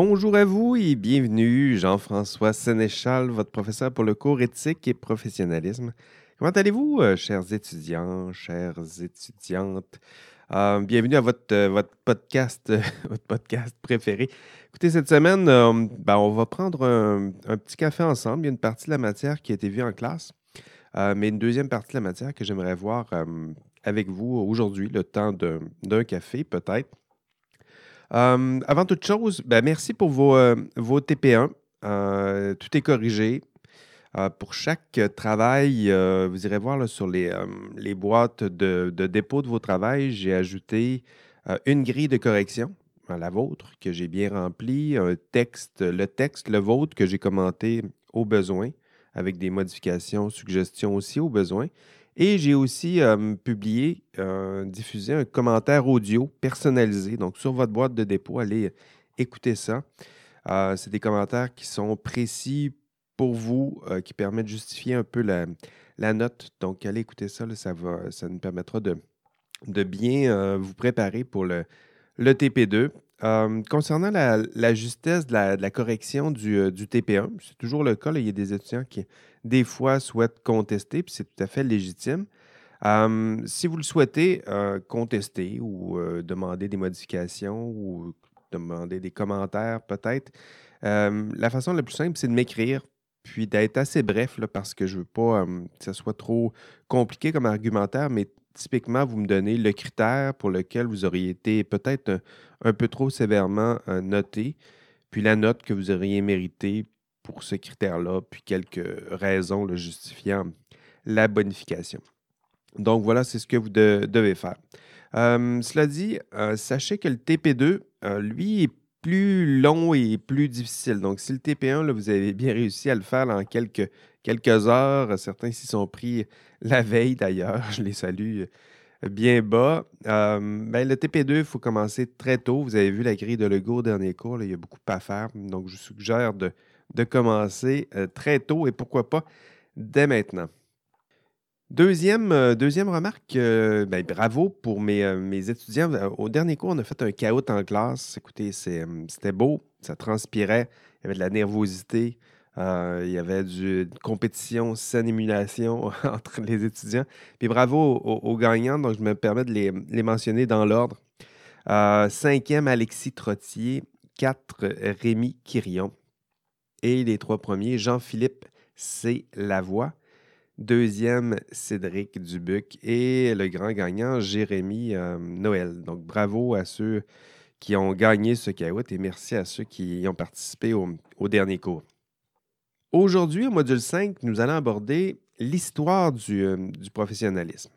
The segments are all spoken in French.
bonjour à vous et bienvenue, Jean-François Sénéchal, votre professeur pour le cours éthique et professionnalisme. Comment allez-vous, euh, chers étudiants, chères étudiantes? Euh, bienvenue à votre, euh, votre podcast, votre podcast préféré. Écoutez, cette semaine, ben, on va prendre un, petit café ensemble. Il y a une partie de la matière qui a été vue en classe, mais une deuxième partie de la matière que j'aimerais voir avec vous aujourd'hui, le temps d'un café peut-être. Euh, avant toute chose, ben, merci pour vos, euh, vos TP1. Euh, tout est corrigé. pour chaque travail, vous irez voir sur les, les boîtes de, dépôt de vos travails, j'ai ajouté une grille de correction, la vôtre, que j'ai bien remplie, un texte, le texte, le vôtre, que j'ai commenté au besoin, avec des modifications, suggestions aussi au besoin. Et j'ai aussi euh, publié, euh, diffusé un commentaire audio personnalisé. Donc, sur votre boîte de dépôt, allez écouter ça. Euh, c'est des commentaires qui sont précis pour vous, qui permettent de justifier un peu la, note. Donc, allez écouter ça. ça, va, ça nous permettra de, de bien vous préparer pour le, le TP2. Concernant la, justesse de la, correction du, du TP1, c'est toujours le cas. il y a des étudiants qui, des fois, souhaitent contester, puis c'est tout à fait légitime. si vous le souhaitez, euh, contester ou euh, demander des modifications ou demander des commentaires peut-être, la façon la plus simple, c'est de m'écrire, puis d'être assez bref, là, parce que je ne veux pas que ce soit trop compliqué comme argumentaire, mais typiquement, vous me donnez le critère pour lequel vous auriez été peut-être un, peu trop sévèrement euh, noté, puis la note que vous auriez méritée pour ce critère-là, puis quelques raisons le justifiant la bonification. Donc voilà, c'est ce que vous devez faire. Euh, cela dit, euh, sachez que le TP2, euh, lui, est plus long et plus difficile. Donc, si le TP1, là, vous avez bien réussi à le faire en quelques, quelques heures, certains s'y sont pris la veille d'ailleurs, je les salue bien bas. ben, le TP2, il faut commencer très tôt. Vous avez vu la grille de Lego au dernier cours, il y a beaucoup à faire. Donc, je vous suggère de de commencer euh, très tôt et pourquoi pas dès maintenant. Deuxième, euh, deuxième remarque, euh, ben, bravo pour mes, mes, étudiants. Au dernier cours, on a fait un chaos en classe. Écoutez, c'était beau, ça transpirait, il y avait de la nervosité, il y avait du, une compétition sans émulation entre les étudiants. Puis bravo aux, gagnants, donc je me permets de les, les mentionner dans l'ordre. cinquième, Alexis Trottier. Quatre, Rémi Quirion. Et les trois premiers, Jean-Philippe C. Lavoie. Deuxième, Cédric Dubuc. Et le grand gagnant, Jérémy euh, Noël. Donc, bravo à ceux qui ont gagné ce caout et merci à ceux qui ont participé au, dernier cours. Aujourd'hui, au module 5, nous allons aborder l'histoire du, euh, professionnalisme.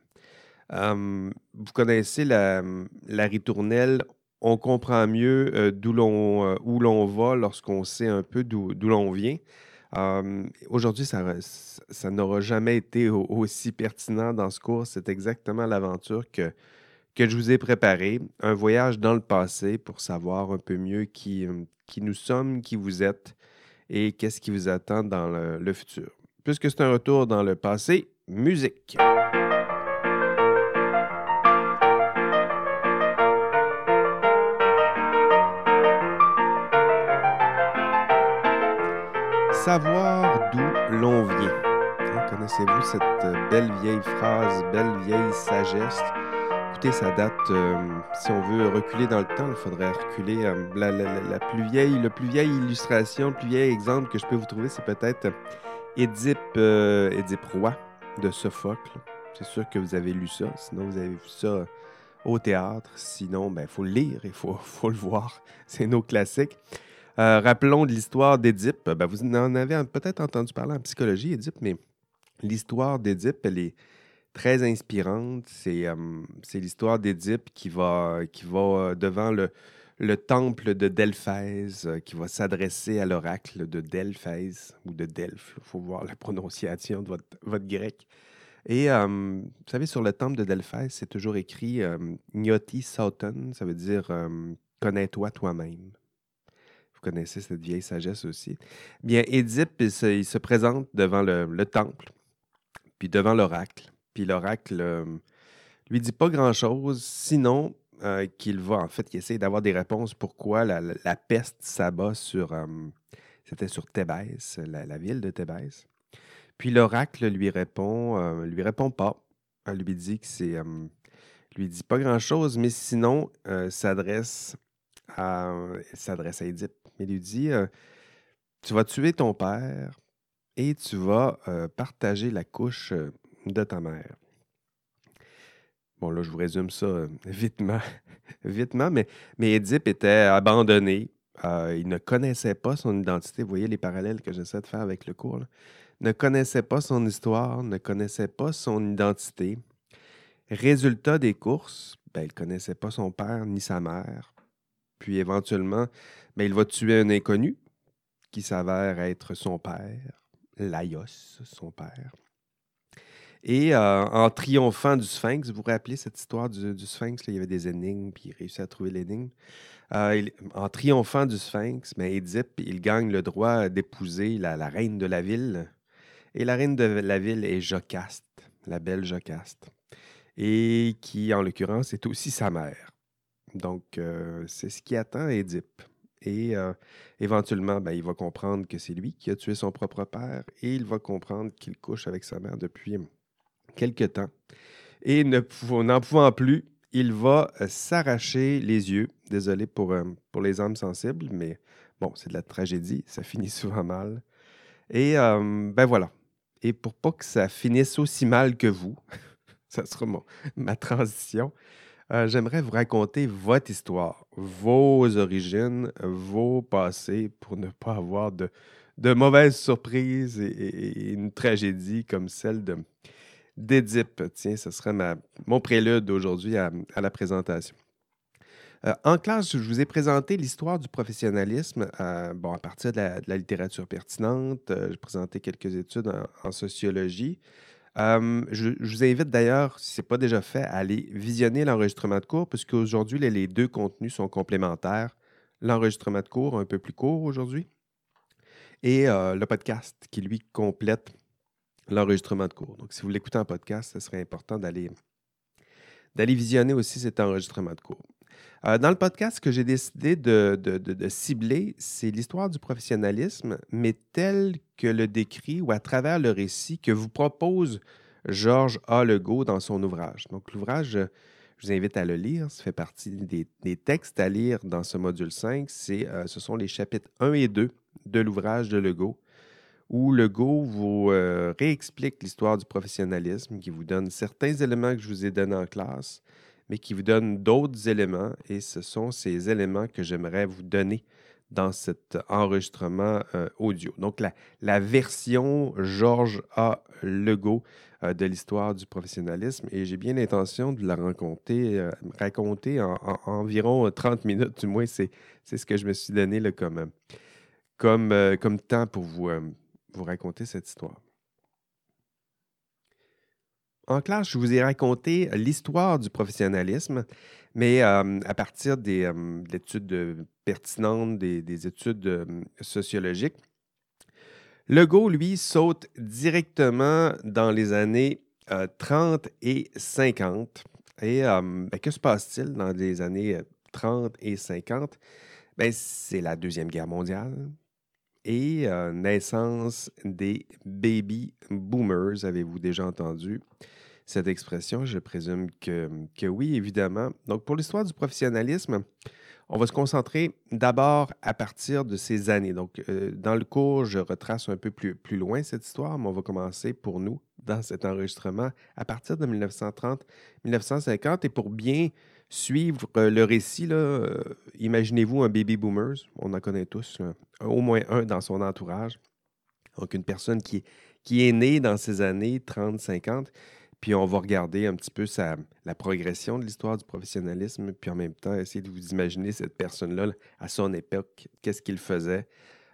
Euh, vous connaissez la, ritournelle on comprend mieux d'où l'on, où l'on va lorsqu'on sait un peu d'où, l'on vient. Aujourd'hui, ça, ça, n'aura jamais été aussi pertinent dans ce cours. C'est exactement l'aventure que, que je vous ai préparée. Un voyage dans le passé pour savoir un peu mieux qui, qui nous sommes, qui vous êtes et qu'est-ce qui vous attend dans le, le futur. Puisque c'est un retour dans le passé, musique. Savoir d'où l'on vient. Hein, connaissez-vous cette euh, belle vieille phrase, belle vieille sagesse? Écoutez, ça date, euh, si on veut reculer dans le temps, il faudrait reculer. Euh, la, plus vieille, illustration, le plus vieil exemple que je peux vous trouver, c'est peut-être Édipe, Roi de Sophocle. C'est sûr que vous avez lu ça, sinon vous avez vu ça au théâtre. Sinon, il ben, faut le lire, il faut, faut le voir. C'est nos classiques. Euh, rappelons de l'histoire d'Édipe. Ben, vous en avez peut-être entendu parler en psychologie, Édipe, mais l'histoire d'Édipe, elle est très inspirante. C'est euh, l'histoire d'Édipe qui va, euh, devant le, le temple de Delphèse, qui va s'adresser à l'oracle de Delphèse ou de Delphes. Il faut voir la prononciation de votre, votre grec. Et vous savez, sur le temple de Delphèse, c'est toujours écrit Gnoti Sauton, ça veut dire connais-toi toi-même connaissez cette vieille sagesse aussi. Bien, Édipe, il se, présente devant le, temple, puis devant l'oracle. Puis l'oracle euh, lui dit pas grand-chose, sinon euh, qu'il va, en fait, qu'il essaie d'avoir des réponses pourquoi la, peste s'abat sur, euh, c'était sur Thébès, la, ville de Thébès. Puis l'oracle lui répond, lui répond pas. Elle lui dit que c'est, lui dit pas grand-chose, mais sinon s'adresse à, s'adresse à Édipe. Il lui dit, tu vas tuer ton père et tu vas partager la couche de ta mère. Bon, là, je vous résume ça euh, vitement, vitement mais, mais Édipe était abandonné. Euh, il ne connaissait pas son identité. Vous voyez les parallèles que j'essaie de faire avec le cours. Ne connaissait pas son histoire, ne connaissait pas son identité. Résultat des courses, ben, il ne connaissait pas son père ni sa mère. Puis éventuellement, ben, il va tuer un inconnu qui s'avère être son père, Laios, son père. Et euh, en triomphant du Sphinx, vous vous rappelez cette histoire du, Sphinx? il y avait des énigmes, puis il réussit à trouver l'énigme. Euh, en triomphant du Sphinx, ben, Édipe, il gagne le droit d'épouser la, reine de la ville. Et la reine de la ville est Jocaste, la belle Jocaste. Et qui, en l'occurrence, est aussi sa mère. Donc, euh, c'est ce qui attend Édipe. Et éventuellement, ben, il va comprendre que c'est lui qui a tué son propre père et il va comprendre qu'il couche avec sa mère depuis quelque temps. Et n'en pouvant plus, il va euh, s'arracher les yeux. Désolé pour, euh, pour les âmes sensibles, mais bon, c'est de la tragédie, ça finit souvent mal. Et euh, ben voilà. Et pour pas que ça finisse aussi mal que vous, ça sera ma transition, j'aimerais vous raconter votre histoire, vos origines, vos passés, pour ne pas avoir de, de mauvaises surprises et, une tragédie comme celle de, d'Édipe. Tiens, ce serait mon prélude aujourd'hui à, la présentation. Euh, en classe, je vous ai présenté l'histoire du professionnalisme euh, bon, à partir de la, littérature pertinente. Euh, j'ai présenté quelques études en, sociologie. Je, vous invite d'ailleurs, si ce n'est pas déjà fait, à aller visionner l'enregistrement de cours, puisque aujourd'hui, les, deux contenus sont complémentaires. L'enregistrement de cours, un peu plus court aujourd'hui, et le podcast qui, lui, complète l'enregistrement de cours. Donc, si vous l'écoutez en podcast, ce serait important d'aller visionner aussi cet enregistrement de cours. Euh, dans le podcast, ce que j'ai décidé de, cibler, c'est l'histoire du professionnalisme, mais tel que le décrit ou à travers le récit que vous propose Georges A. Legault dans son ouvrage. Donc, l'ouvrage, je vous invite à le lire. Ça fait partie des, textes à lire dans ce module 5. C'est, euh, ce sont les chapitres 1 et 2 de l'ouvrage de Legault où Legault vous euh, réexplique l'histoire du professionnalisme, qui vous donne certains éléments que je vous ai donnés en classe, mais qui vous donne d'autres éléments, et ce sont ces éléments que j'aimerais vous donner dans cet enregistrement euh, audio. Donc, la, version Georges A. Legault euh, de l'histoire du professionnalisme, et j'ai bien l'intention de la raconter, raconter en, environ 30 minutes, du moins, c'est ce que je me suis donné comme, comme, comme temps pour vous vous raconter cette histoire. En classe, je vous ai raconté l'histoire du professionnalisme, mais euh, à partir des euh, études pertinentes, des, études euh, sociologiques. Legault, lui, saute directement dans les années 30 et 50. Et ben, que se passe-t-il dans les années 30 et 50? Ben, c'est la Deuxième Guerre mondiale, et euh, naissance des baby boomers. Avez-vous déjà entendu cette expression? Je présume que, oui, évidemment. Donc, pour l'histoire du professionnalisme, on va se concentrer d'abord à partir de ces années. Donc, euh, dans le cours, je retrace un peu plus, plus loin cette histoire, mais on va commencer pour nous dans cet enregistrement à partir de 1930-1950. Et pour bien suivre euh, le récit, euh, imaginez-vous un baby boomer, on en connaît tous, au moins un dans son entourage. Donc, une personne qui, est née dans ces années 30-50. Puis on va regarder un petit peu la progression de l'histoire du professionnalisme, puis en même temps, essayer de vous imaginer cette personne-là à son époque, qu'est-ce qu'il faisait.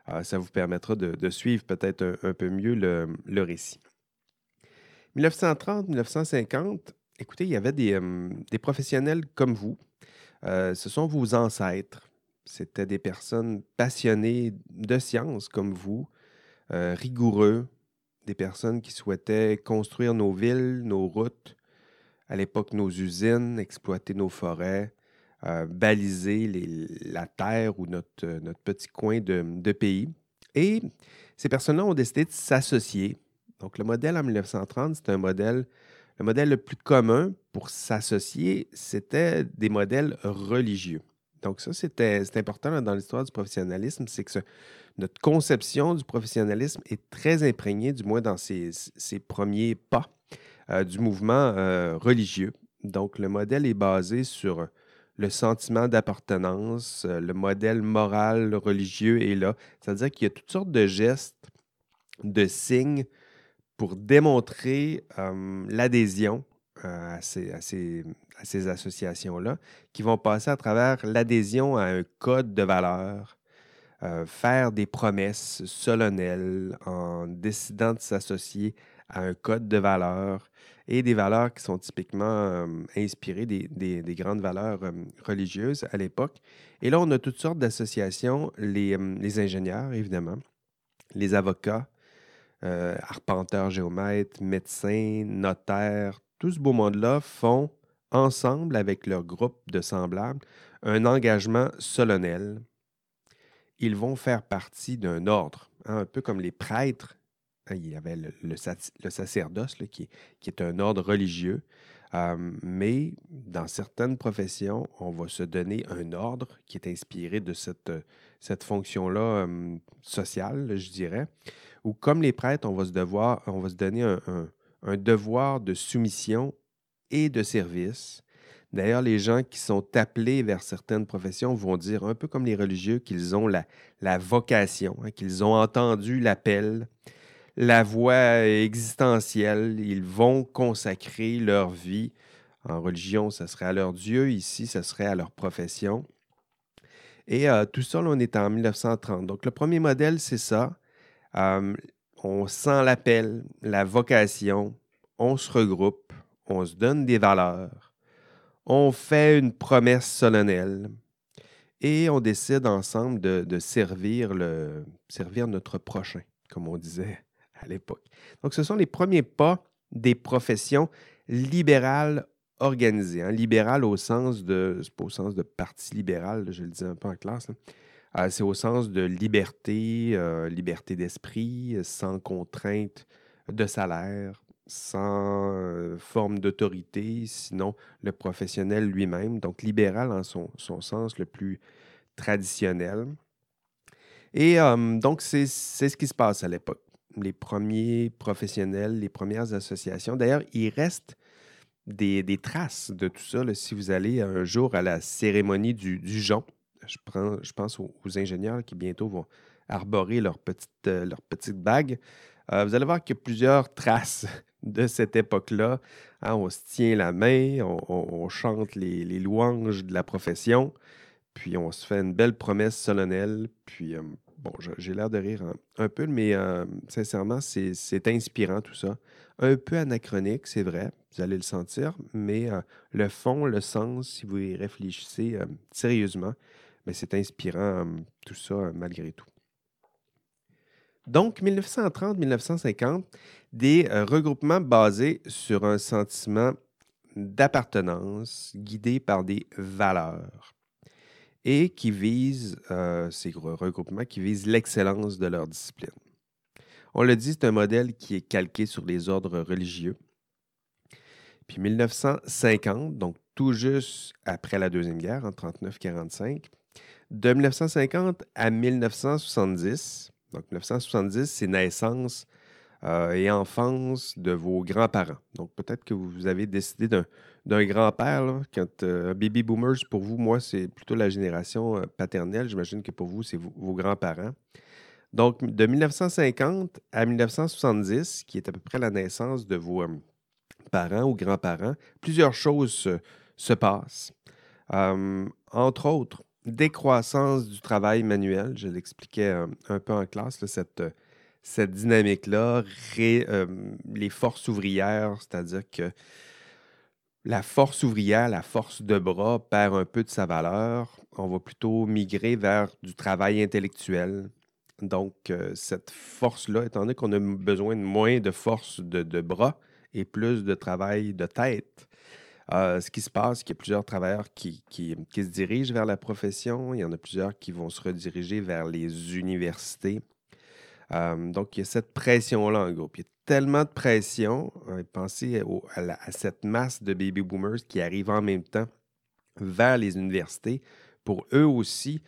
Euh, ça vous permettra de, suivre peut-être un, peu mieux le, le récit. 1930-1950, écoutez, il y avait des, euh, professionnels comme vous. Euh, ce sont vos ancêtres. C'était des personnes passionnées de sciences comme vous, euh, rigoureux, des personnes qui souhaitaient construire nos villes, nos routes, à l'époque nos usines, exploiter nos forêts, baliser la terre ou notre, notre petit coin de, de pays. Et ces personnes-là ont décidé de s'associer. Donc, le modèle en 1930, c'est un modèle, le modèle le plus commun pour s'associer, c'était des modèles religieux. Donc, ça, c'était important dans l'histoire du professionnalisme, c'est que notre conception du professionnalisme est très imprégnée, du moins dans ses, premiers pas, euh, du mouvement euh, religieux. Donc, le modèle est basé sur le sentiment d'appartenance, euh, le modèle moral religieux est là. C'est-à-dire qu'il y a toutes sortes de gestes, de signes pour démontrer l'adhésion à ces, associations-là, qui vont passer à travers l'adhésion à un code de valeurs, euh, faire des promesses solennelles en décidant de s'associer à un code de valeurs et des valeurs qui sont typiquement inspirées des, grandes valeurs religieuses à l'époque. Et là, on a toutes sortes d'associations, les, ingénieurs, évidemment, les avocats, arpenteurs, géomètres, médecins, notaires, tout ce beau monde-là font ensemble avec leur groupe de semblables un engagement solennel. Ils vont faire partie d'un ordre, hein, un peu comme les prêtres. Hein, il y avait le, sacerdoce qui, est un ordre religieux. Euh, mais dans certaines professions, on va se donner un ordre qui est inspiré de cette, cette fonction-là euh, sociale, je dirais, où comme les prêtres, on va se, devoir, on va se donner un devoir de soumission et de service. D'ailleurs, les gens qui sont appelés vers certaines professions vont dire, un peu comme les religieux, qu'ils ont la, la vocation, hein, qu'ils ont entendu l'appel, la voix existentielle. Ils vont consacrer leur vie. En religion, ce serait à leur Dieu. Ici, ce serait à leur profession. Et euh, tout ça, on est en 1930. Donc, le premier modèle, c'est ça. Euh, on sent l'appel, la vocation, on se regroupe, on se donne des valeurs, on fait une promesse solennelle et on décide ensemble de, servir, le, servir notre prochain, comme on disait à l'époque. Donc, ce sont les premiers pas des professions libérales organisées. Hein. Libérales au sens de, pas au sens de parti libéral, je le dis un peu en classe, euh, c'est au sens de liberté, euh, liberté d'esprit, sans contrainte de salaire, sans euh, forme d'autorité, sinon le professionnel lui-même, donc libéral en son, sens le plus traditionnel. Et donc, c'est ce qui se passe à l'époque. Les premiers professionnels, les premières associations. D'ailleurs, il reste des, traces de tout ça. si vous allez un jour à la cérémonie du, du je, pense aux, ingénieurs qui bientôt vont arborer leur petite, euh, leur petite bague. vous allez voir qu'il y a plusieurs traces de cette époque-là. Hein, on se tient la main, on, chante les, louanges de la profession, puis on se fait une belle promesse solennelle. Puis, euh, bon, j'ai l'air de rire un, peu, mais euh, sincèrement, c'est inspirant tout ça. Un peu anachronique, c'est vrai, vous allez le sentir, mais euh, le fond, le sens, si vous y réfléchissez sérieusement, mais c'est inspirant tout ça malgré tout. Donc, 1930-1950, des euh, regroupements basés sur un sentiment d'appartenance guidé par des valeurs et qui visent, euh, ces regroupements qui visent l'excellence de leur discipline. On le dit, c'est un modèle qui est calqué sur les ordres religieux. Puis 1950, donc tout juste après la Deuxième Guerre, en 39-45, de 1950 à 1970, donc 1970, c'est naissance euh, et enfance de vos grands-parents. Donc peut-être que vous avez décidé d'un grand-père. Quand euh, baby boomers, pour vous, moi, c'est plutôt la génération euh, paternelle. J'imagine que pour vous, c'est vos, grands-parents. Donc de 1950 à 1970, qui est à peu près la naissance de vos parents ou grands-parents, plusieurs choses se, passent. entre autres, décroissance du travail manuel. Je l'expliquais euh, un, peu en classe, cette, euh, cette dynamique-là. Euh, les forces ouvrières, c'est-à-dire que la force ouvrière, la force de bras perd un peu de sa valeur. On va plutôt migrer vers du travail intellectuel. Donc, cette force-là, étant donné qu'on a besoin de moins de force de, bras et plus de travail de tête, Euh, ce qui se passe, c'est qu'il y a plusieurs travailleurs qui, qui, se dirigent vers la profession. Il y en a plusieurs qui vont se rediriger vers les universités. Euh, donc, il y a cette pression-là, en gros. Puis, il y a tellement de pression. pensez à, cette masse de baby boomers qui arrivent en même temps vers les universités pour eux aussi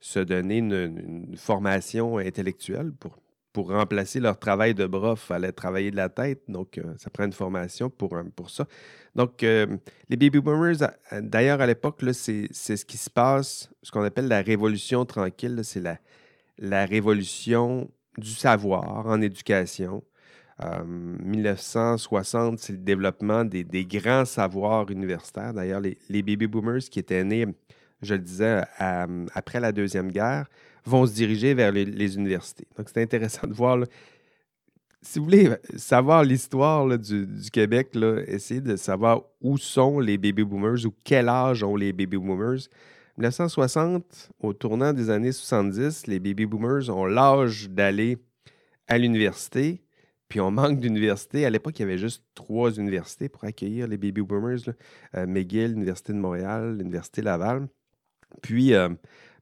se donner une, formation intellectuelle pour, pour remplacer leur travail de bras, il fallait travailler de la tête. Donc, euh, ça prend une formation pour, pour ça. Donc, euh, les baby boomers, d'ailleurs, à l'époque, c'est ce qui se passe, ce qu'on appelle la révolution tranquille. C'est la, la révolution du savoir en éducation. 1960, euh, c'est le développement des, grands savoirs universitaires. D'ailleurs, les, baby boomers qui étaient nés, je le disais, après la Deuxième Guerre, vont se diriger vers les, universités. Donc, c'est intéressant de voir. si vous voulez savoir l'histoire du, Québec, là, essayez de savoir où sont les baby boomers ou quel âge ont les baby boomers. 1960, au tournant des années 70, les baby boomers ont l'âge d'aller à l'université puis on manque d'universités. À l'époque, il y avait juste trois universités pour accueillir les baby boomers euh, McGill, l'Université de Montréal, l'Université Laval. Puis, euh,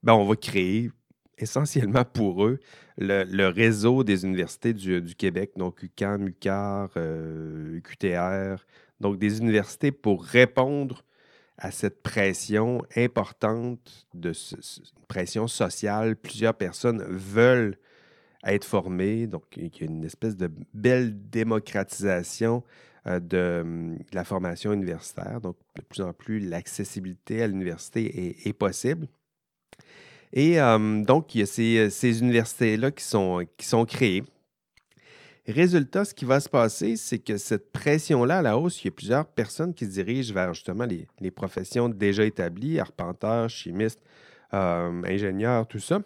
ben, on va créer essentiellement pour eux le, réseau des universités du, Québec, donc UQAM, UQAR, euh, UQTR, donc des universités pour répondre à cette pression importante, de pression sociale. Plusieurs personnes veulent être formés. Donc, il y a une espèce de belle démocratisation euh, de, la formation universitaire. Donc, de plus en plus, l'accessibilité à l'université est, possible. Et euh, donc, il y a ces, universités-là qui sont, qui sont créées. Résultat, ce qui va se passer, c'est que cette pression-là à la hausse, il y a plusieurs personnes qui se dirigent vers justement les, professions déjà établies, arpenteurs, chimistes, euh, ingénieurs, tout ça.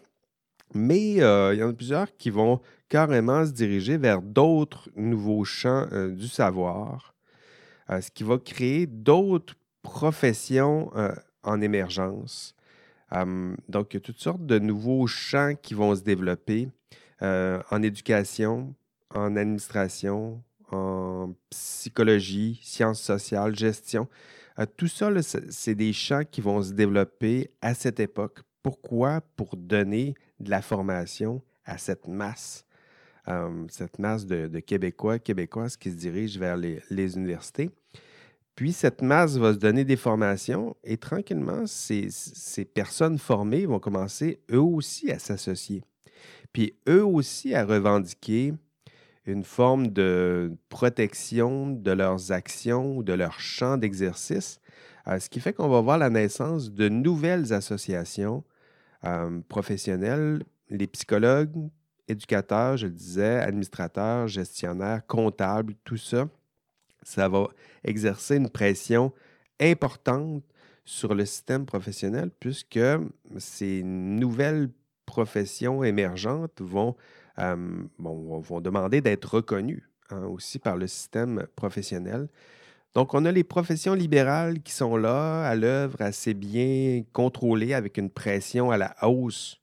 Mais euh, il y en a plusieurs qui vont carrément se diriger vers d'autres nouveaux champs euh, du savoir, euh, ce qui va créer d'autres professions en émergence. donc, il y a toutes sortes de nouveaux champs qui vont se développer en éducation, en administration, en psychologie, sciences sociales, gestion. tout ça, c'est des champs qui vont se développer à cette époque. Pourquoi? Pour donner de la formation à cette masse, euh, cette masse de, Québécois, Québécoises qui se dirigent vers les, universités. Puis cette masse va se donner des formations et tranquillement, ces, personnes formées vont commencer eux aussi à s'associer. Puis eux aussi à revendiquer une forme de protection de leurs actions ou de leur champ d'exercice, euh, ce qui fait qu'on va voir la naissance de nouvelles associations euh, professionnels, les psychologues, éducateurs, je le disais, administrateurs, gestionnaires, comptables, tout ça, ça va exercer une pression importante sur le système professionnel puisque ces nouvelles professions émergentes vont, euh, demander d'être reconnues hein, aussi par le système professionnel. Donc, on a les professions libérales qui sont là, à l'œuvre, assez bien contrôlées, avec une pression à la hausse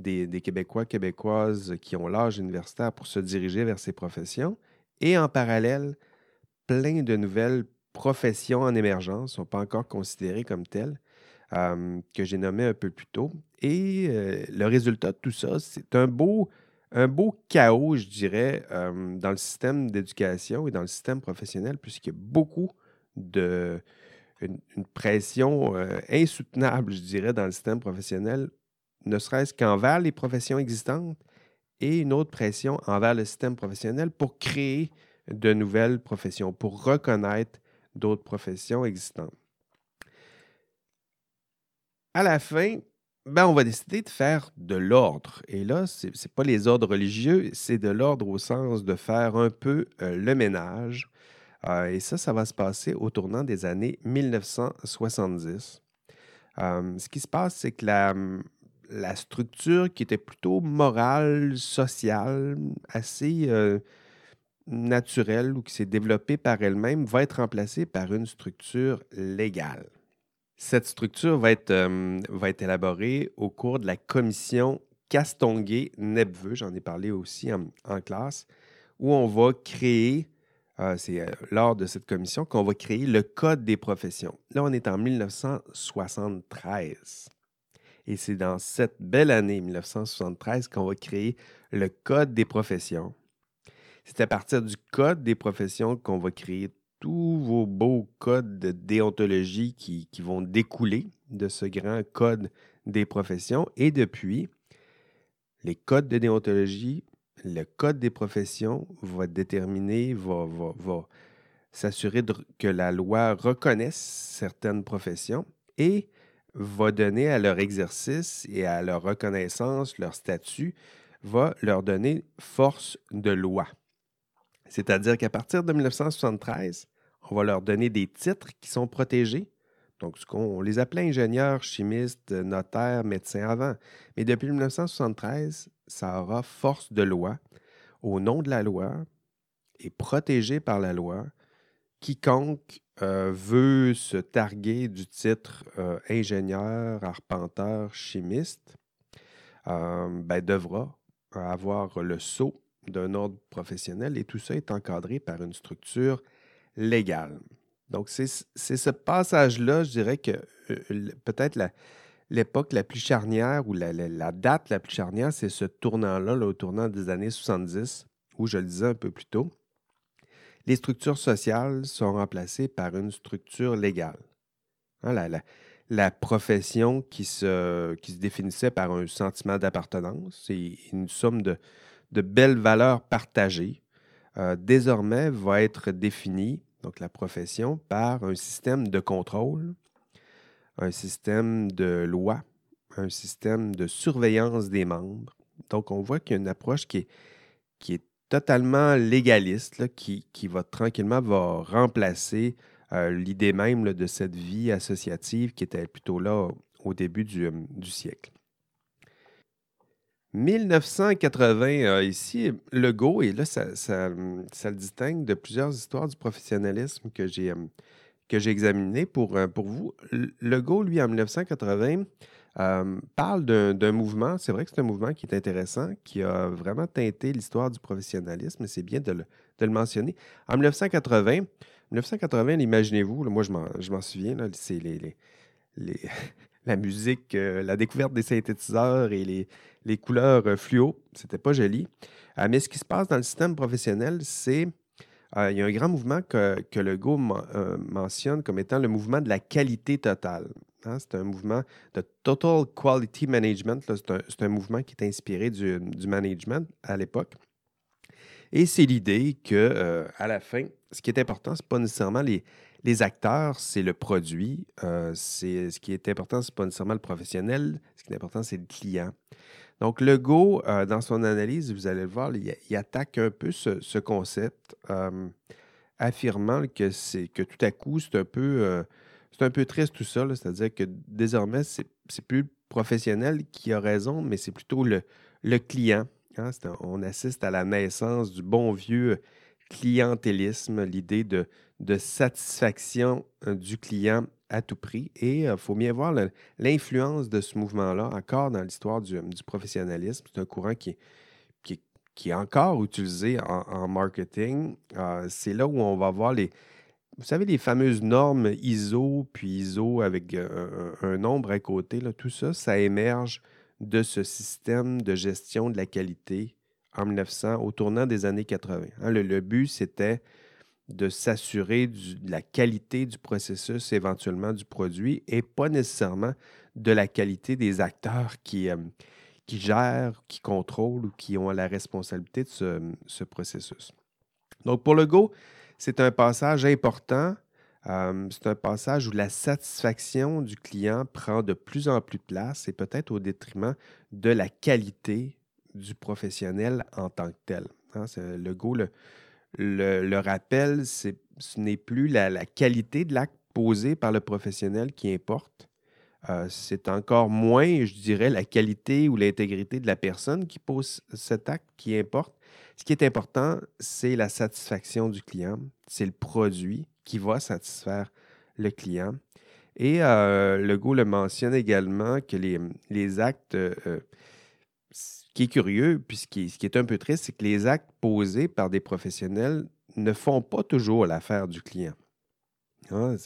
des, Québécois, Québécoises qui ont l'âge universitaire pour se diriger vers ces professions. Et en parallèle, plein de nouvelles professions en émergence, ne sont pas encore considérées comme telles, que j'ai nommées un peu plus tôt. Et le résultat de tout ça, c'est un beau un beau chaos, je dirais, euh, dans le système d'éducation et dans le système professionnel, puisqu'il y a beaucoup de. une, pression euh, insoutenable, je dirais, dans le système professionnel, ne serait-ce qu'envers les professions existantes et une autre pression envers le système professionnel pour créer de nouvelles professions, pour reconnaître d'autres professions existantes. À la fin, ben, on va décider de faire de l'ordre. Et là, ce n'est pas les ordres religieux, c'est de l'ordre au sens de faire un peu euh, le ménage. Euh, et ça, ça va se passer au tournant des années 1970. Euh, ce qui se passe, c'est que la, la, structure qui était plutôt morale, sociale, assez naturelle ou qui s'est développée par elle-même, va être remplacée par une structure légale. Cette structure va être, euh, va être élaborée au cours de la commission Castonguay-Nepveux, j'en ai parlé aussi en, classe, où on va créer euh, c'est euh, lors de cette commission qu'on va créer le Code des professions. Là, on est en 1973. Et c'est dans cette belle année 1973 qu'on va créer le Code des professions. C'est à partir du Code des professions qu'on va créer tous vos beaux codes de déontologie qui, qui vont découler de ce grand Code des professions. Et depuis, les codes de déontologie, le Code des professions va déterminer, va, va, va s'assurer que la loi reconnaisse certaines professions et va donner à leur exercice et à leur reconnaissance, leur statut, va leur donner force de loi. C'est-à-dire qu'à partir de 1973, on va leur donner des titres qui sont protégés. Donc, qu'on les appelait ingénieurs, chimistes, notaires, médecins avant. Mais depuis 1973, ça aura force de loi. Au nom de la loi et protégé par la loi, quiconque euh, veut se targuer du titre euh, ingénieur, arpenteur, chimiste, euh, ben, devra avoir le sceau d'un ordre professionnel et tout ça est encadré par une structure légale. Donc, c'est ce passage-là, je dirais que peut-être l'époque la, plus charnière ou la, date la plus charnière, c'est ce tournant-là, au tournant des années 70, où je le disais un peu plus tôt, les structures sociales sont remplacées par une structure légale. Hein, la, profession qui se, qui se définissait par un sentiment d'appartenance et une somme de, belles valeurs partagées, euh, désormais va être définie, donc la profession, par un système de contrôle, un système de loi, un système de surveillance des membres. Donc, on voit qu'il y a une approche qui est, qui totalement légaliste qui, va tranquillement va remplacer euh, l'idée même de cette vie associative qui était plutôt là au début du, euh, siècle. 1980, euh, ici, le Go, et là, ça, le distingue de plusieurs histoires du professionnalisme que j'ai que j'ai examiné pour, pour vous. Le Go, lui, en 1980, euh, parle d'un mouvement, c'est vrai que c'est un mouvement qui est intéressant, qui a vraiment teinté l'histoire du professionnalisme, et c'est bien de le, mentionner. En 1980, 1980, imaginez-vous, moi je m'en souviens, c'est les, la musique, euh, la découverte des synthétiseurs et les, couleurs euh, fluo, c'était pas joli. mais ce qui se passe dans le système professionnel, c'est il y a un grand mouvement que, que Legault mentionne comme étant le mouvement de la qualité totale. Hein, c'est un mouvement de Total Quality Management. C'est un, mouvement qui est inspiré du, management à l'époque. Et c'est l'idée que euh, à la fin, ce qui est important, ce n'est pas nécessairement les, les acteurs, c'est le produit. Euh, ce qui est important, ce n'est pas nécessairement le professionnel. Ce qui est important, c'est le client. Donc, le Go, euh, dans son analyse, vous allez le voir, il, attaque un peu ce, concept, affirmant que, que tout à coup, c'est un peu c'est un peu triste tout ça, c'est-à-dire que désormais, c'est plus le professionnel qui a raison, mais c'est plutôt le, client. Hein. on assiste à la naissance du bon vieux clientélisme, l'idée de, satisfaction euh, du client à tout prix. Et il euh, faut bien voir l'influence de ce mouvement-là encore dans l'histoire du, professionnalisme. C'est un courant qui, est encore utilisé en, marketing. Euh, c'est là où on va voir les, vous savez, les fameuses normes ISO, puis ISO avec euh, un, nombre à côté, là, tout ça, ça émerge de ce système de gestion de la qualité en 1900, au tournant des années 80. Hein. le, but, c'était de s'assurer de la qualité du processus, éventuellement du produit, et pas nécessairement de la qualité des acteurs qui, euh, qui gèrent, qui contrôlent ou qui ont la responsabilité de ce, ce processus. Donc, pour le Go, c'est un passage important. Euh, c'est un passage où la satisfaction du client prend de plus en plus de place et peut-être au détriment de la qualité du professionnel en tant que tel. Hein. le go le, rappel, ce n'est plus la, qualité de l'acte posé par le professionnel qui importe. Euh, c'est encore moins, je dirais, la qualité ou l'intégrité de la personne qui pose cet acte qui importe, ce qui est important, c'est la satisfaction du client. C'est le produit qui va satisfaire le client. Et euh, Legault le mentionne également que les, actes, euh, qui est curieux, puis ce qui, est un peu triste, c'est que les actes posés par des professionnels ne font pas toujours l'affaire du client. Hein,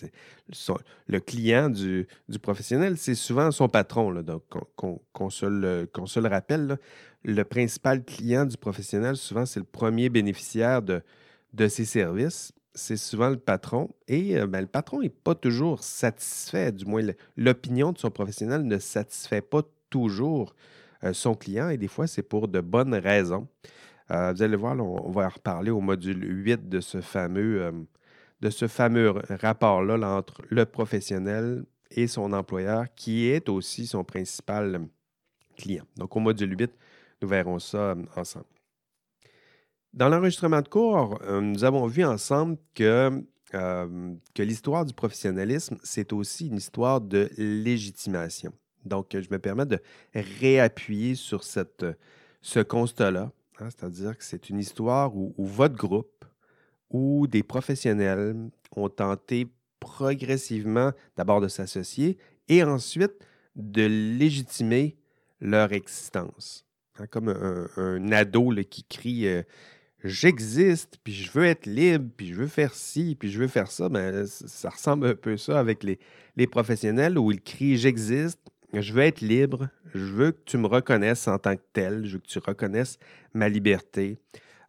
le client du, professionnel, c'est souvent son patron. donc, qu'on se, le rappelle, le principal client du professionnel, souvent, c'est le premier bénéficiaire de, ses services. C'est souvent le patron. Et euh, ben, le patron n'est pas toujours satisfait, du moins l'opinion de son professionnel ne satisfait pas toujours son client. Et des fois, c'est pour de bonnes raisons. Euh, vous allez voir, on, va en reparler au module 8 de ce fameux ce fameux rapport-là entre le professionnel et son employeur, qui est aussi son principal client. Donc, au module 8, nous verrons ça euh, ensemble. Dans l'enregistrement de cours, euh, nous avons vu ensemble que, euh, que l'histoire du professionnalisme, c'est aussi une histoire de légitimation. Donc, je me permets de réappuyer sur cette, ce constat-là, hein, c'est-à-dire que c'est une histoire où votre groupe, où des professionnels ont tenté progressivement d'abord de s'associer et ensuite de légitimer leur existence. Hein, comme un, ado qui crie euh, J'existe, puis je veux être libre, puis je veux faire ci, puis je veux faire ça. Ben, ça ressemble un peu ça avec les professionnels où ils crient J'existe, je veux être libre, je veux que tu me reconnaisses en tant que tel, je veux que tu reconnaisses ma liberté.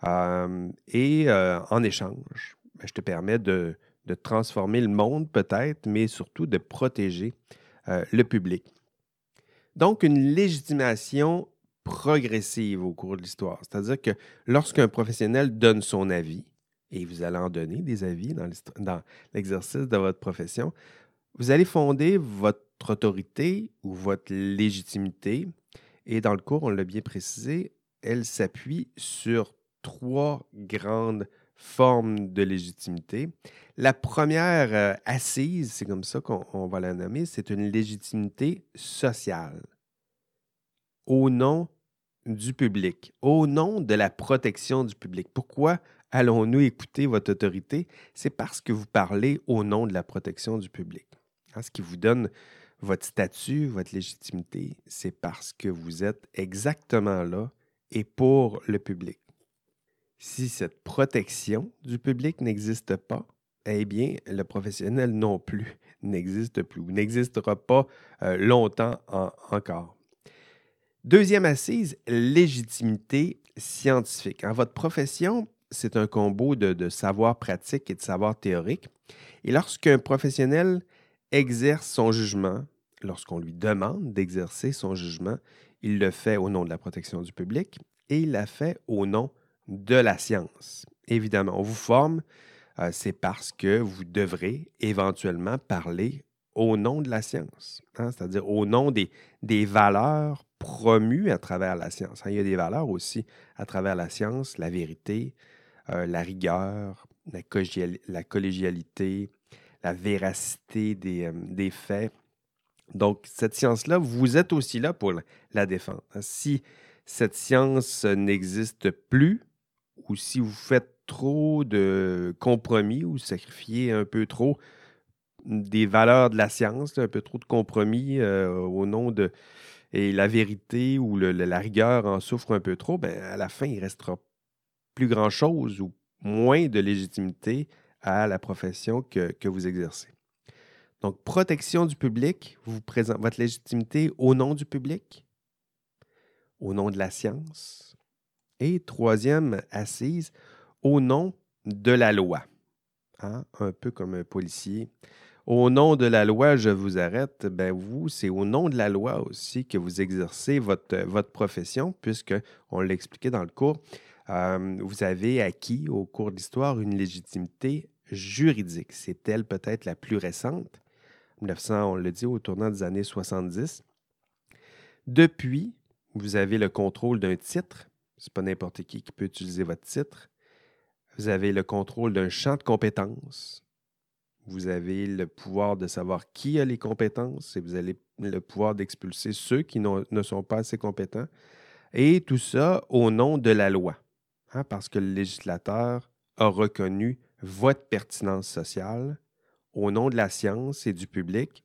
Euh, et euh, en échange, ben, je te permets de, transformer le monde peut-être, mais surtout de protéger euh, le public. Donc, une légitimation progressive au cours de l'histoire. C'est-à-dire que lorsqu'un professionnel donne son avis, et vous allez en donner des avis dans l'exercice de votre profession, vous allez fonder votre autorité ou votre légitimité. Et dans le cours, on l'a bien précisé, elle s'appuie sur trois grandes formes de légitimité. La première euh, assise, c'est comme ça qu'on va la nommer, c'est une légitimité sociale au nom du public, au nom de la protection du public. Pourquoi allons-nous écouter votre autorité? C'est parce que vous parlez au nom de la protection du public. Hein, ce qui vous donne votre statut, votre légitimité, c'est parce que vous êtes exactement là et pour le public. Si cette protection du public n'existe pas, eh bien, le professionnel non plus n'existe plus ou n'existera pas euh, longtemps encore. Deuxième assise, légitimité scientifique. En votre profession, c'est un combo de, de, savoir pratique et de savoir théorique. Et lorsqu'un professionnel exerce son jugement, lorsqu'on lui demande d'exercer son jugement, il le fait au nom de la protection du public et il l'a fait au nom de la science. Évidemment, on vous forme, euh, c'est parce que vous devrez éventuellement parler au nom de la science, hein, c'est-à-dire au nom des, valeurs promues à travers la science. Hein. Il y a des valeurs aussi à travers la science, la vérité, euh, la rigueur, la, collégialité, la véracité des, euh, des, faits. Donc, cette science-là, vous êtes aussi là pour la défendre. Si cette science n'existe plus, ou si vous faites trop de compromis ou sacrifiez un peu trop des valeurs de la science, un peu trop de compromis euh, au nom de et la vérité ou la rigueur en souffre un peu trop, ben, à la fin, il restera plus grand-chose ou moins de légitimité à la profession que, vous exercez. Donc, protection du public, vous présentez votre légitimité au nom du public, au nom de la science, et troisième assise, au nom de la loi. Hein, un peu comme un policier. Au nom de la loi, je vous arrête. Ben vous, c'est au nom de la loi aussi que vous exercez votre, profession, puisque, on l'a expliqué dans le cours, vous avez acquis au cours de l'histoire une légitimité juridique. C'est elle peut-être la plus récente? 1900, on le dit, au tournant des années 70. Depuis, vous avez le contrôle d'un titre, c'est pas n'importe qui qui peut utiliser votre titre. Vous avez le contrôle d'un champ de compétences. Vous avez le pouvoir de savoir qui a les compétences et vous avez le pouvoir d'expulser ceux qui ne sont pas assez compétents. Et tout ça au nom de la loi, hein, parce que le législateur a reconnu votre pertinence sociale. Au nom de la science et du public,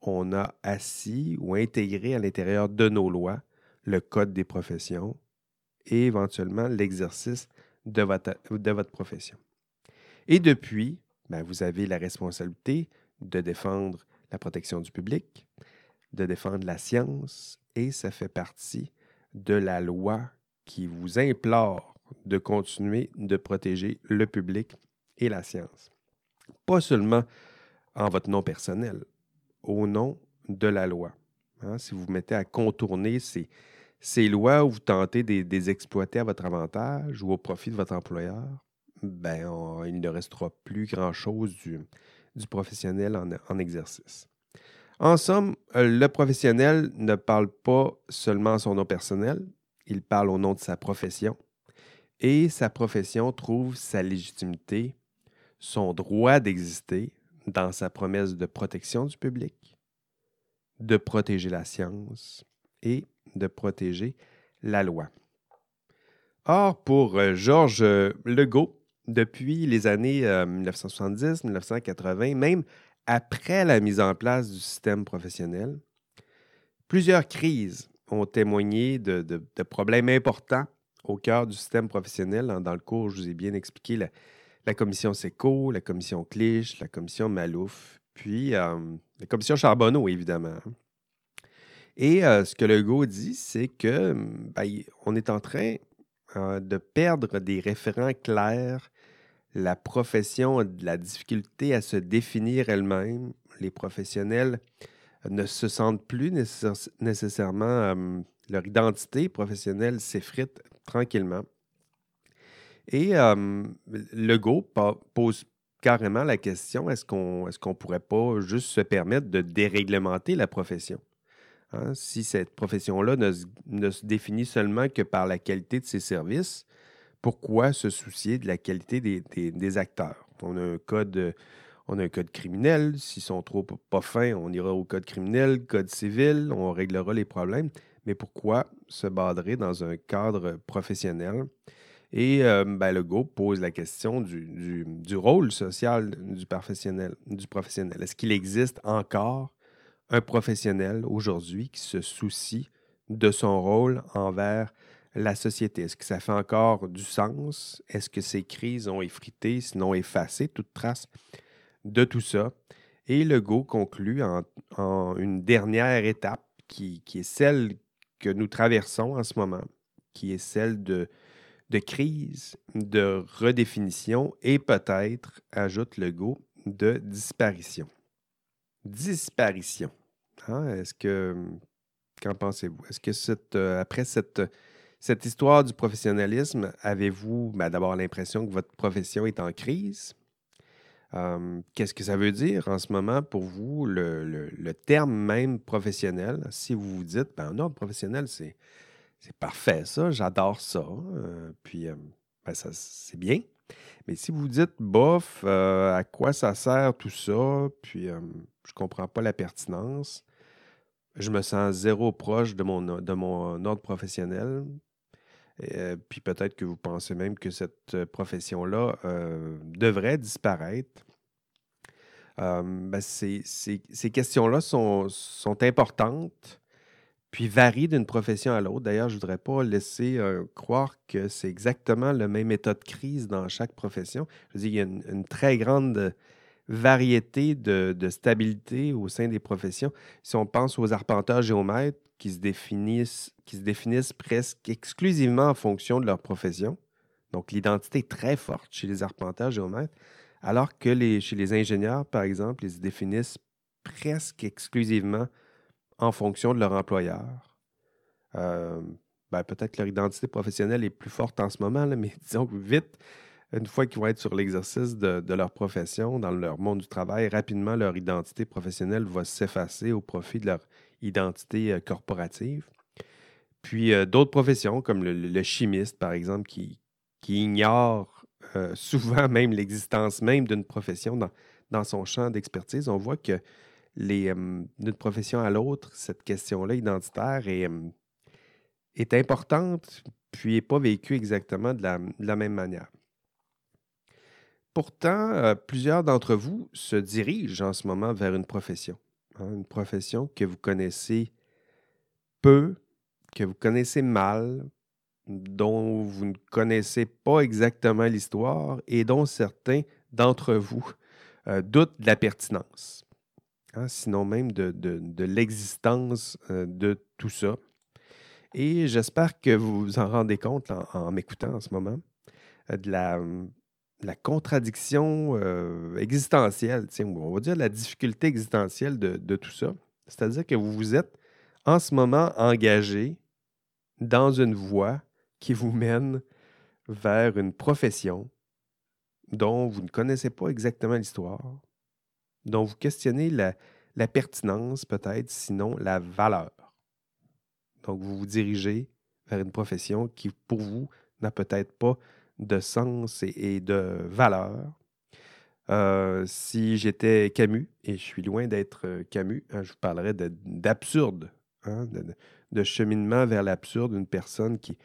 on a assis ou intégré à l'intérieur de nos lois le Code des professions, et éventuellement l'exercice de votre, profession. Et depuis, ben, vous avez la responsabilité de défendre la protection du public, de défendre la science, et ça fait partie de la loi qui vous implore de continuer de protéger le public et la science. Pas seulement en votre nom personnel, au nom de la loi. Hein. si vous vous mettez à contourner ces, ces lois ou vous tentez de les exploiter à votre avantage ou au profit de votre employeur, ben, il ne restera plus grand-chose du, professionnel en, en, exercice. En somme, le professionnel ne parle pas seulement son nom personnel, il parle au nom de sa profession. Et sa profession trouve sa légitimité, son droit d'exister dans sa promesse de protection du public, de protéger la science et de protéger la loi. Or, pour euh, Georges Legault, depuis les années 1970, euh, 1980, même après la mise en place du système professionnel, plusieurs crises ont témoigné de, problèmes importants au cœur du système professionnel. Dans, le cours, je vous ai bien expliqué la, commission SECO, la commission Clich, la commission Malouf, puis la commission Charbonneau, évidemment. Et euh, ce que Legault dit, c'est que ben, on est en train euh, de perdre des référents clairs. La profession a de la difficulté à se définir elle-même. Les professionnels ne se sentent plus nécessairement euh, leur identité professionnelle s'effrite tranquillement. Et Legault pose carrément la question est-ce qu'on est pourrait pas juste se permettre de déréglementer la profession? Hein, si cette profession-là ne, se définit seulement que par la qualité de ses services, pourquoi se soucier de la qualité des, acteurs? On a un code. On a un code criminel. S'ils sont trop pas fins, on ira au code criminel, code civil, on réglera les problèmes. Mais pourquoi se badrer dans un cadre professionnel? Et euh, ben, le GO pose la question du, rôle social du professionnel. Du professionnel. Est-ce qu'il existe encore un professionnel aujourd'hui qui se soucie de son rôle envers la société? Est-ce que ça fait encore du sens? Est-ce que ces crises ont effrité, sinon effacé toute trace de tout ça? Et Legault conclut en, une dernière étape qui, est celle que nous traversons en ce moment, qui est celle de, de crise, de redéfinition et peut-être, ajoute Legault, de disparition. Disparition. Hein, est-ce que. Qu'en pensez-vous? Est-ce que cette, euh, après cette, cette histoire du professionnalisme, avez-vous ben, d'abord l'impression que votre profession est en crise? Qu'est-ce que ça veut dire en ce moment pour vous, le, terme même professionnel? Si vous vous dites, ben, non, professionnel, c'est, parfait, ça, j'adore ça. Euh, puis, ben, ça, c'est bien. Mais si vous dites, bof, euh, à quoi ça sert tout ça? Puis, je ne comprends pas la pertinence je me sens zéro proche de mon, de mon ordre professionnel. Euh, puis peut-être que vous pensez même que cette euh, profession-là euh, devrait disparaître. Ben, ces, questions-là sont, importantes, puis varient d'une profession à l'autre. D'ailleurs, je ne voudrais pas laisser croire que c'est exactement le même état de crise dans chaque profession. Je veux dire, il y a une très grande variété de, stabilité au sein des professions. Si on pense aux arpenteurs géomètres qui se définissent, qui se définissent presque exclusivement en fonction de leur profession, donc l'identité est très forte chez les arpenteurs géomètres, alors que chez les ingénieurs, par exemple, ils se définissent presque exclusivement en fonction de leur employeur. Euh, ben, peut-être que leur identité professionnelle est plus forte en ce moment, mais disons que vite, une fois qu'ils vont être sur l'exercice de, leur profession, dans leur monde du travail, rapidement, leur identité professionnelle va s'effacer au profit de leur identité euh, corporative. Puis euh, d'autres professions, comme le, chimiste, par exemple, qui, ignore euh, souvent même l'existence même d'une profession dans, son champ d'expertise, on voit que d'une profession à l'autre, cette question-là identitaire est, est importante, puis n'est pas vécue exactement de la même manière. Pourtant, euh, plusieurs d'entre vous se dirigent en ce moment vers une profession. Hein, une profession que vous connaissez peu, que vous connaissez mal, dont vous ne connaissez pas exactement l'histoire et dont certains d'entre vous doutent de la pertinence, hein, sinon même de, l'existence de tout ça. Et j'espère que vous vous en rendez compte en, m'écoutant en ce moment de la, la contradiction existentielle, on va dire la difficulté existentielle de tout ça. C'est-à-dire que vous vous êtes en ce moment engagé dans une voie qui vous mène vers une profession dont vous ne connaissez pas exactement l'histoire, dont vous questionnez la, pertinence peut-être, sinon la valeur. Donc vous vous dirigez vers une profession qui, pour vous, n'a peut-être pas de sens et, de valeur. Euh, si j'étais Camus, et je suis loin d'être euh, Camus, hein, je vous parlerais d'absurde, hein, de, cheminement vers l'absurde, une personne qui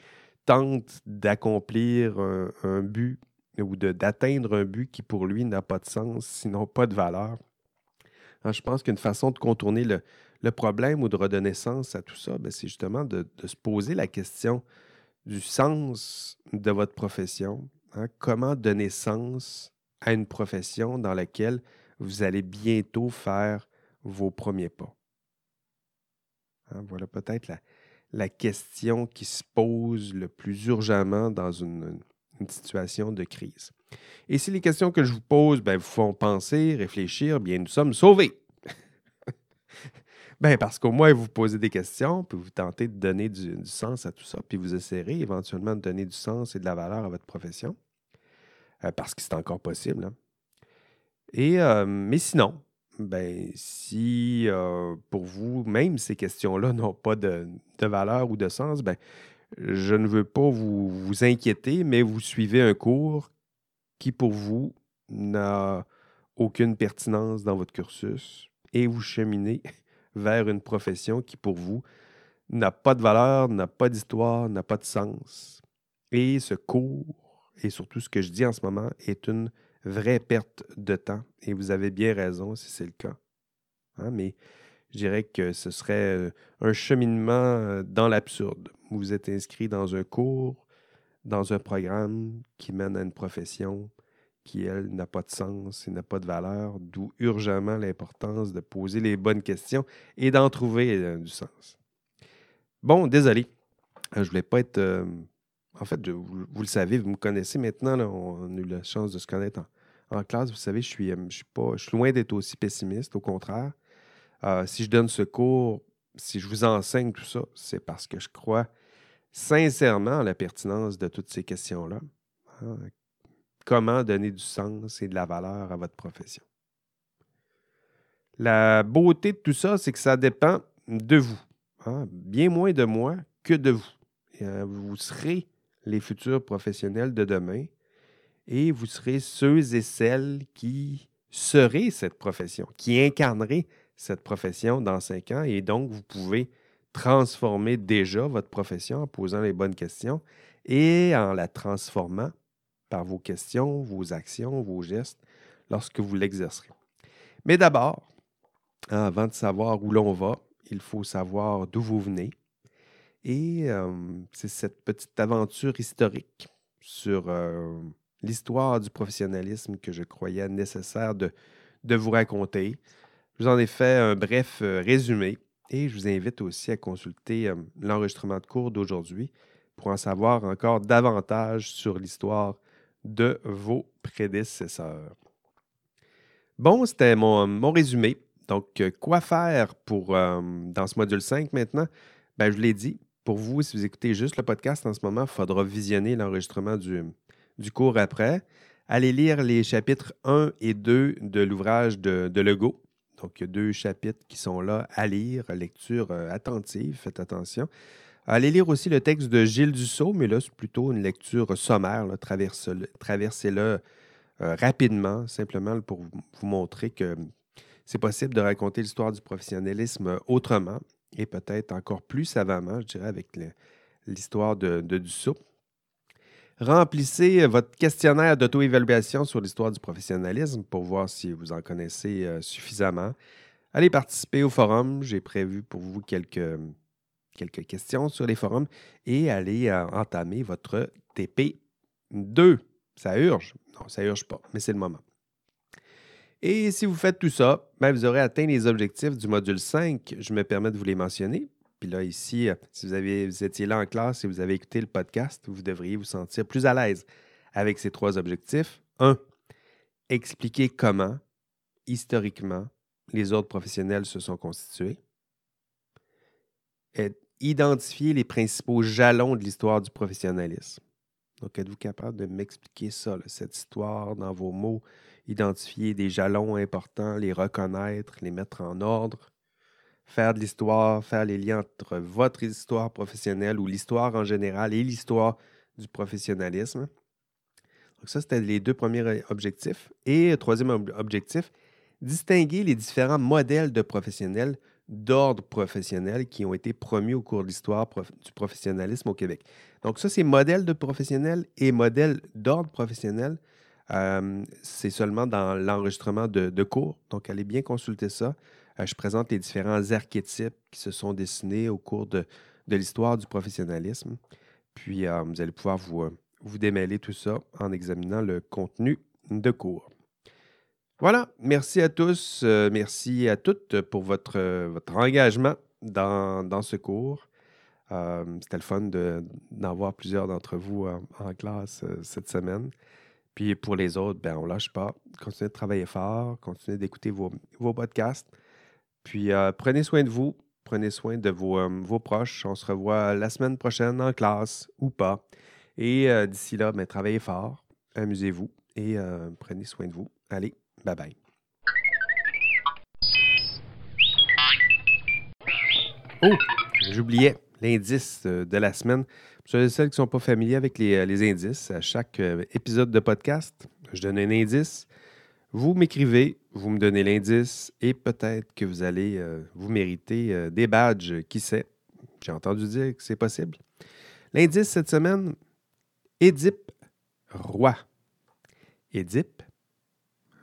tente d'accomplir un, but ou d'atteindre un but qui pour lui n'a pas de sens, sinon pas de valeur. Hein, je pense qu'une façon de contourner le, problème ou de redonner sens à tout ça, ben, c'est justement de, se poser la question du sens de votre profession. Hein? comment donner sens à une profession dans laquelle vous allez bientôt faire vos premiers pas? Hein, voilà peut-être la, question qui se pose le plus urgemment dans une, situation de crise. Et si les questions que je vous pose ben, vous font penser, réfléchir, bien nous sommes sauvés. ben, parce qu'au moins vous posez des questions, puis vous tentez de donner du, sens à tout ça, puis vous essayerez éventuellement de donner du sens et de la valeur à votre profession, euh, parce que c'est encore possible. Hein. Et, euh, mais sinon, ben, si euh, pour vous, même ces questions-là n'ont pas de, valeur ou de sens, ben, je ne veux pas vous, vous inquiéter, mais vous suivez un cours qui, pour vous, n'a aucune pertinence dans votre cursus et vous cheminez vers une profession qui, pour vous, n'a pas de valeur, n'a pas d'histoire, n'a pas de sens. Et ce cours, et surtout ce que je dis en ce moment, est une vraie perte de temps. Et vous avez bien raison si c'est le cas. Hein, mais je dirais que ce serait euh, un cheminement euh, dans l'absurde. Vous êtes inscrit dans un cours, dans un programme qui mène à une profession qui, elle, n'a pas de sens et n'a pas de valeur, d'où urgemment l'importance de poser les bonnes questions et d'en trouver euh, du sens. Bon, désolé. Je ne voulais pas être. en fait, vous, le savez, vous me connaissez maintenant. on a eu la chance de se connaître en, classe, vous savez, je suis, euh, je suis, pas, je suis loin d'être aussi pessimiste, au contraire. Euh, si je donne ce cours, si je vous enseigne tout ça, c'est parce que je crois sincèrement à la pertinence de toutes ces questions-là. Hein. Comment donner du sens et de la valeur à votre profession? La beauté de tout ça, c'est que ça dépend de vous. Hein. Bien moins de moi que de vous. Euh, vous serez les futurs professionnels de demain et vous serez ceux et celles qui seraient cette profession, qui incarneraient cette profession dans cinq ans. Et donc, vous pouvez transformer déjà votre profession en posant les bonnes questions et en la transformant vos questions, vos actions, vos gestes lorsque vous l'exercerez. Mais d'abord, avant de savoir où l'on va, il faut savoir d'où vous venez. Et euh, c'est cette petite aventure historique sur euh, l'histoire du professionnalisme que je croyais nécessaire de, de vous raconter. Je vous en ai fait un bref euh, résumé et je vous invite aussi à consulter l'enregistrement de cours d'aujourd'hui pour en savoir encore davantage sur l'histoire de vos prédécesseurs. Bon, c'était mon, mon, résumé. Donc, euh, quoi faire pour dans ce module 5 maintenant? Ben, je l'ai dit, pour vous, si vous écoutez juste le podcast en ce moment, il faudra visionner l'enregistrement du, du cours après. Allez lire les chapitres 1 et 2 de l'ouvrage de, de, Legault. Donc, il y a deux chapitres qui sont là à lire, lecture euh, attentive, faites attention. Allez lire aussi le texte de Gilles Dussault, mais là, c'est plutôt une lecture sommaire. Traversez-le euh, rapidement, simplement pour vous montrer que c'est possible de raconter l'histoire du professionnalisme autrement et peut-être encore plus savamment, je dirais, avec l'histoire de, de Dussault. Remplissez votre questionnaire d'auto-évaluation sur l'histoire du professionnalisme pour voir si vous en connaissez euh, suffisamment. Allez participer au forum. J'ai prévu pour vous quelques, quelques questions sur les forums et allez euh, entamer votre TP2. Ça urge? Non, ça urge pas, mais c'est le moment. Et si vous faites tout ça, ben, vous aurez atteint les objectifs du module 5. Je me permets de vous les mentionner. Puis là, ici, euh, si vous, vous étiez là en classe et vous avez écouté le podcast, vous devriez vous sentir plus à l'aise avec ces trois objectifs. Un, expliquer comment, historiquement, les ordres professionnels se sont constitués. Identifier les principaux jalons de l'histoire du professionnalisme. Donc, êtes-vous capable de m'expliquer ça, cette histoire dans vos mots, identifier des jalons importants, les reconnaître, les mettre en ordre, faire de l'histoire, faire les liens entre votre histoire professionnelle ou l'histoire en général et l'histoire du professionnalisme. Donc ça, c'était les deux premiers objectifs. Et troisième objectif, distinguer les différents modèles de professionnels d'ordre professionnel qui ont été promus au cours de l'histoire du professionnalisme au Québec. Donc ça, c'est modèle de professionnel et modèle d'ordre professionnel. Euh, c'est seulement dans l'enregistrement de, cours. Donc, allez bien consulter ça. Euh, je présente les différents archétypes qui se sont dessinés au cours de, l'histoire du professionnalisme. Puis, euh, vous allez pouvoir vous, vous démêler tout ça en examinant le contenu de cours. Voilà, merci à tous, euh, merci à toutes pour votre, votre engagement dans, ce cours. Euh, c'était le fun d'en plusieurs d'entre vous en, classe euh, cette semaine. Puis pour les autres, ben, on ne lâche pas. Continuez de travailler fort, continuez d'écouter vos, podcasts. Puis prenez soin de vous, prenez soin de vos, vos, proches. On se revoit la semaine prochaine en classe ou pas. Et d'ici là, ben, travaillez fort, amusez-vous et prenez soin de vous. Allez, Bye bye. Oh, j'oubliais l'indice euh, de la semaine. Pour ceux et celles qui ne sont pas familiers avec les, euh, indices, à chaque euh, épisode de podcast, je donne un indice. Vous m'écrivez, vous me donnez l'indice et peut-être que vous allez vous mériter des badges, qui sait? J'ai entendu dire que c'est possible. L'indice cette semaine, Édipe roi. Édipe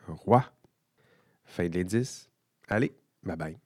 roi. Fin de l'indice. Allez, bye bye.